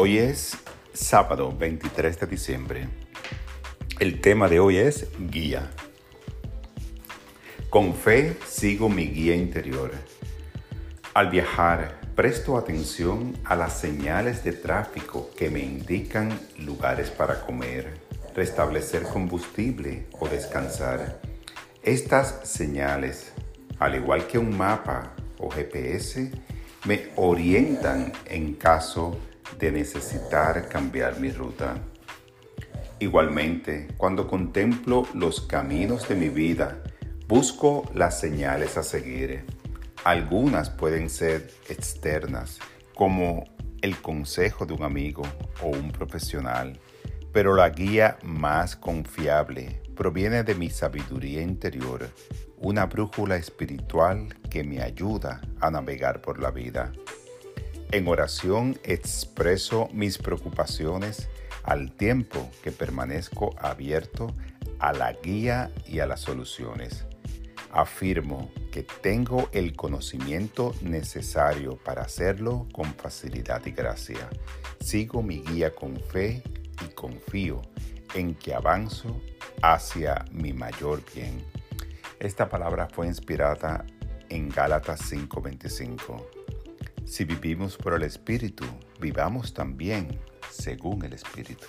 Hoy es sábado 23 de diciembre. El tema de hoy es guía. Con fe sigo mi guía interior. Al viajar, presto atención a las señales de tráfico que me indican lugares para comer, restablecer combustible o descansar. Estas señales, al igual que un mapa o GPS, me orientan en caso necesitar cambiar mi ruta. Igualmente, cuando contemplo los caminos de mi vida, busco las señales a seguir. Algunas pueden ser externas, como el consejo de un amigo o un profesional, pero la guía más confiable proviene de mi sabiduría interior, una brújula espiritual que me ayuda a navegar por la vida. En oración expreso mis preocupaciones al tiempo que permanezco abierto a la guía y a las soluciones. Afirmo que tengo el conocimiento necesario para hacerlo con facilidad y gracia. Sigo mi guía con fe y confío en que avanzo hacia mi mayor bien. Esta palabra fue inspirada en Gálatas 5:25 si vivimos por el Espíritu, vivamos también según el Espíritu.